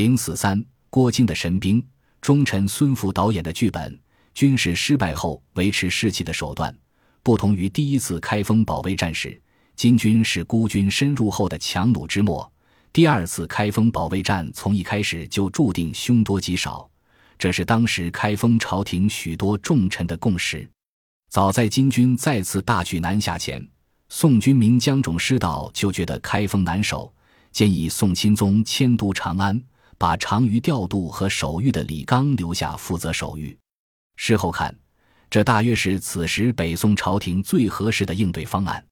零四三，郭靖的神兵，忠臣孙福导演的剧本，军事失败后维持士气的手段，不同于第一次开封保卫战时，金军是孤军深入后的强弩之末。第二次开封保卫战从一开始就注定凶多吉少，这是当时开封朝廷许多重臣的共识。早在金军再次大举南下前，宋军名江种师道就觉得开封难守，建议宋钦宗迁都长安。把长于调度和守御的李纲留下负责守御。事后看，这大约是此时北宋朝廷最合适的应对方案。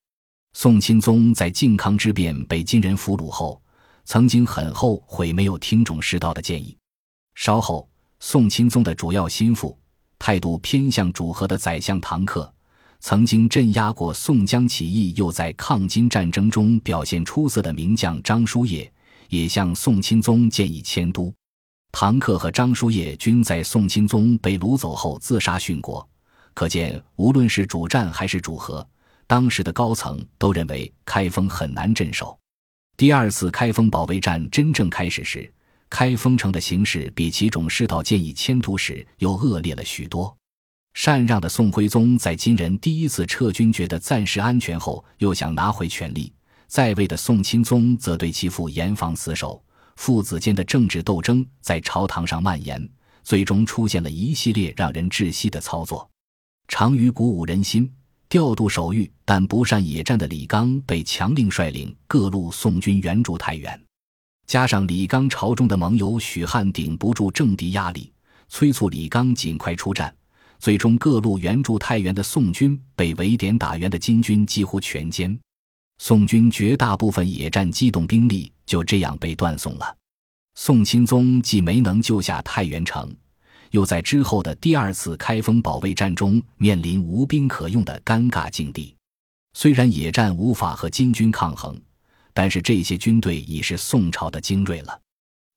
宋钦宗在靖康之变被金人俘虏后，曾经很后悔没有听从师道的建议。稍后，宋钦宗的主要心腹、态度偏向主和的宰相唐克，曾经镇压过宋江起义，又在抗金战争中表现出色的名将张叔夜。也向宋钦宗建议迁都，唐克和张叔夜均在宋钦宗被掳走后自杀殉国。可见，无论是主战还是主和，当时的高层都认为开封很难镇守。第二次开封保卫战真正开始时，开封城的形势比其种师道建议迁都时又恶劣了许多。禅让的宋徽宗在金人第一次撤军觉得暂时安全后，又想拿回权力。在位的宋钦宗则对其父严防死守，父子间的政治斗争在朝堂上蔓延，最终出现了一系列让人窒息的操作。长于鼓舞人心、调度守御但不善野战的李纲被强令率领各路宋军援助太原，加上李纲朝中的盟友许汉顶不住政敌压力，催促李纲尽快出战，最终各路援助太原的宋军被围点打援的金军几乎全歼。宋军绝大部分野战机动兵力就这样被断送了。宋钦宗既没能救下太原城，又在之后的第二次开封保卫战中面临无兵可用的尴尬境地。虽然野战无法和金军抗衡，但是这些军队已是宋朝的精锐了。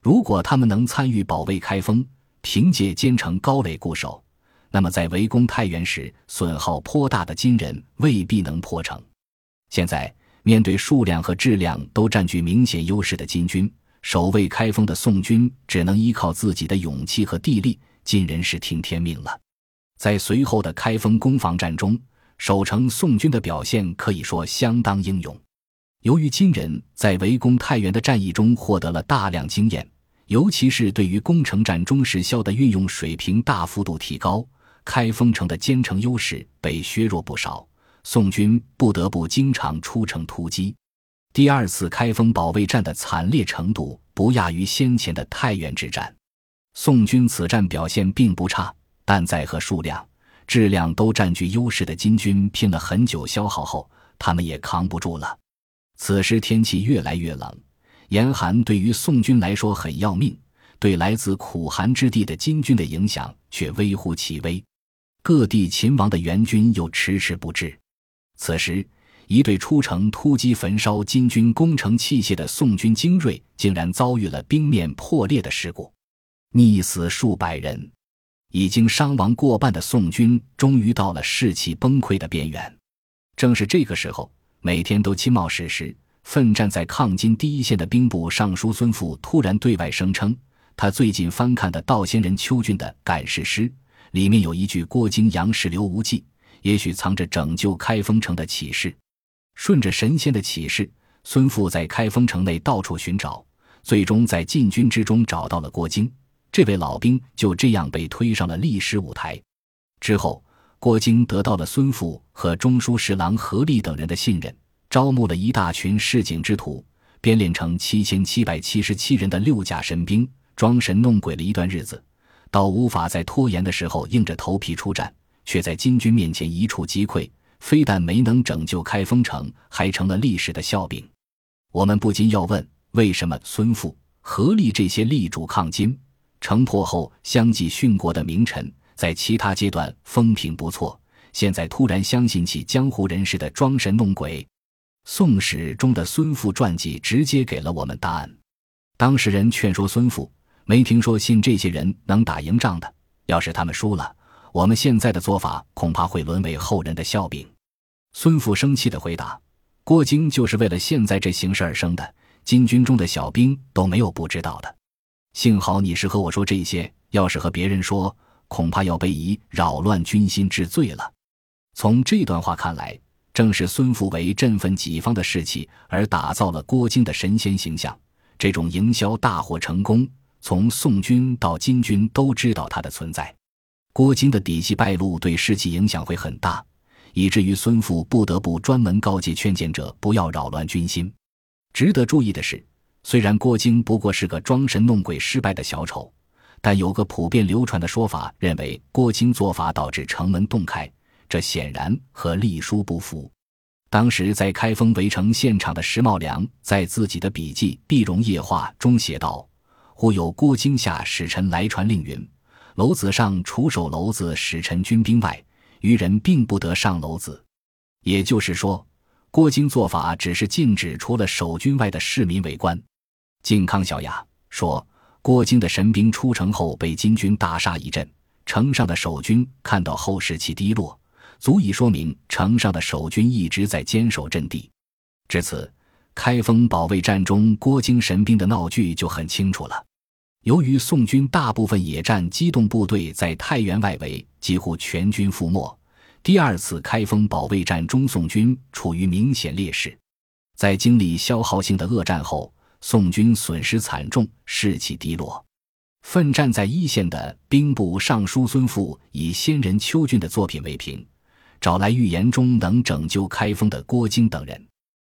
如果他们能参与保卫开封，凭借坚城高垒固守，那么在围攻太原时损耗颇大的金人未必能破城。现在。面对数量和质量都占据明显优势的金军，守卫开封的宋军只能依靠自己的勇气和地利，尽人事听天命了。在随后的开封攻防战中，守城宋军的表现可以说相当英勇。由于金人在围攻太原的战役中获得了大量经验，尤其是对于攻城战中时效的运用水平大幅度提高，开封城的坚城优势被削弱不少。宋军不得不经常出城突击，第二次开封保卫战的惨烈程度不亚于先前的太原之战。宋军此战表现并不差，但在和数量、质量都占据优势的金军拼了很久消耗后，他们也扛不住了。此时天气越来越冷，严寒对于宋军来说很要命，对来自苦寒之地的金军的影响却微乎其微。各地秦王的援军又迟迟不至。此时，一队出城突击焚烧金军攻城器械的宋军精锐，竟然遭遇了冰面破裂的事故，溺死数百人。已经伤亡过半的宋军，终于到了士气崩溃的边缘。正是这个时候，每天都亲冒矢石、奋战在抗金第一线的兵部尚书孙富突然对外声称，他最近翻看的道仙人邱俊的《感事诗》，里面有一句“郭京杨氏刘无忌”。也许藏着拯救开封城的启示。顺着神仙的启示，孙富在开封城内到处寻找，最终在禁军之中找到了郭京。这位老兵就这样被推上了历史舞台。之后，郭京得到了孙富和中书侍郎何立等人的信任，招募了一大群市井之徒，编练成七千七百七十七人的六甲神兵，装神弄鬼了一段日子，到无法再拖延的时候，硬着头皮出战。却在金军面前一触即溃，非但没能拯救开封城，还成了历史的笑柄。我们不禁要问：为什么孙富、何立这些力主抗金、城破后相继殉国的名臣，在其他阶段风评不错，现在突然相信起江湖人士的装神弄鬼？《宋史》中的孙富传记直接给了我们答案。当事人劝说孙富：没听说信这些人能打赢仗的，要是他们输了。我们现在的做法恐怕会沦为后人的笑柄。孙富生气的回答：“郭京就是为了现在这形势而生的，金军中的小兵都没有不知道的。幸好你是和我说这些，要是和别人说，恐怕要被以扰乱军心治罪了。从这段话看来，正是孙父为振奋己方的士气而打造了郭京的神仙形象。这种营销大获成功，从宋军到金军都知道他的存在。郭京的底细败露，对士气影响会很大，以至于孙父不得不专门告诫劝谏者不要扰乱军心。值得注意的是。虽然郭京不过是个装神弄鬼失败的小丑，但有个普遍流传的说法，认为郭京做法导致城门洞开，这显然和隶书不符。当时在开封围城现场的石茂良，在自己的笔记《碧荣夜话》中写道：“忽有郭京下使臣来传令云，楼子上除守楼子使臣军兵外，余人并不得上楼子。”也就是说，郭京做法只是禁止除了守军外的市民围观。靖康小雅说：“郭京的神兵出城后被金军大杀一阵，城上的守军看到后士气低落，足以说明城上的守军一直在坚守阵地。至此，开封保卫战中郭京神兵的闹剧就很清楚了。由于宋军大部分野战机动部队在太原外围几乎全军覆没，第二次开封保卫战中宋军处于明显劣势。在经历消耗性的恶战后。”宋军损失惨重，士气低落。奋战在一线的兵部尚书孙富以先人邱俊的作品为凭，找来预言中能拯救开封的郭京等人。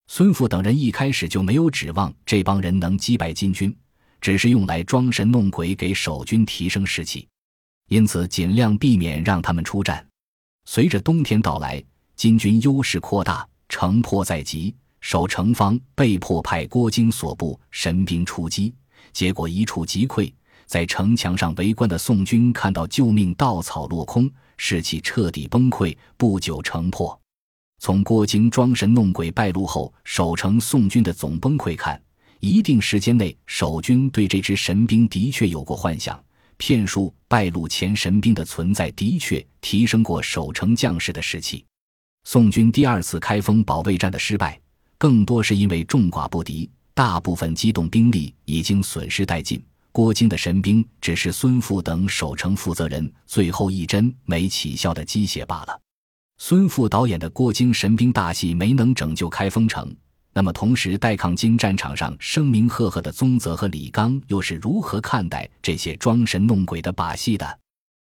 孙富等人一开始就没有指望这帮人能击败金军，只是用来装神弄鬼，给守军提升士气，因此尽量避免让他们出战。随着冬天到来，金军优势扩大，城破在即。守城方被迫派郭京所部神兵出击，结果一触即溃。在城墙上围观的宋军看到救命稻草落空，士气彻底崩溃。不久城破。从郭京装神弄鬼败露后守城宋军的总崩溃看，一定时间内守军对这支神兵的确有过幻想。骗术败露前神兵的存在的确提升过守城将士的士气。宋军第二次开封保卫战的失败。更多是因为众寡不敌，大部分机动兵力已经损失殆尽。郭京的神兵只是孙富等守城负责人最后一针没起效的鸡血罢了。孙富导演的郭京神兵大戏没能拯救开封城，那么同时代抗金战场上声名赫赫的宗泽和李刚又是如何看待这些装神弄鬼的把戏的？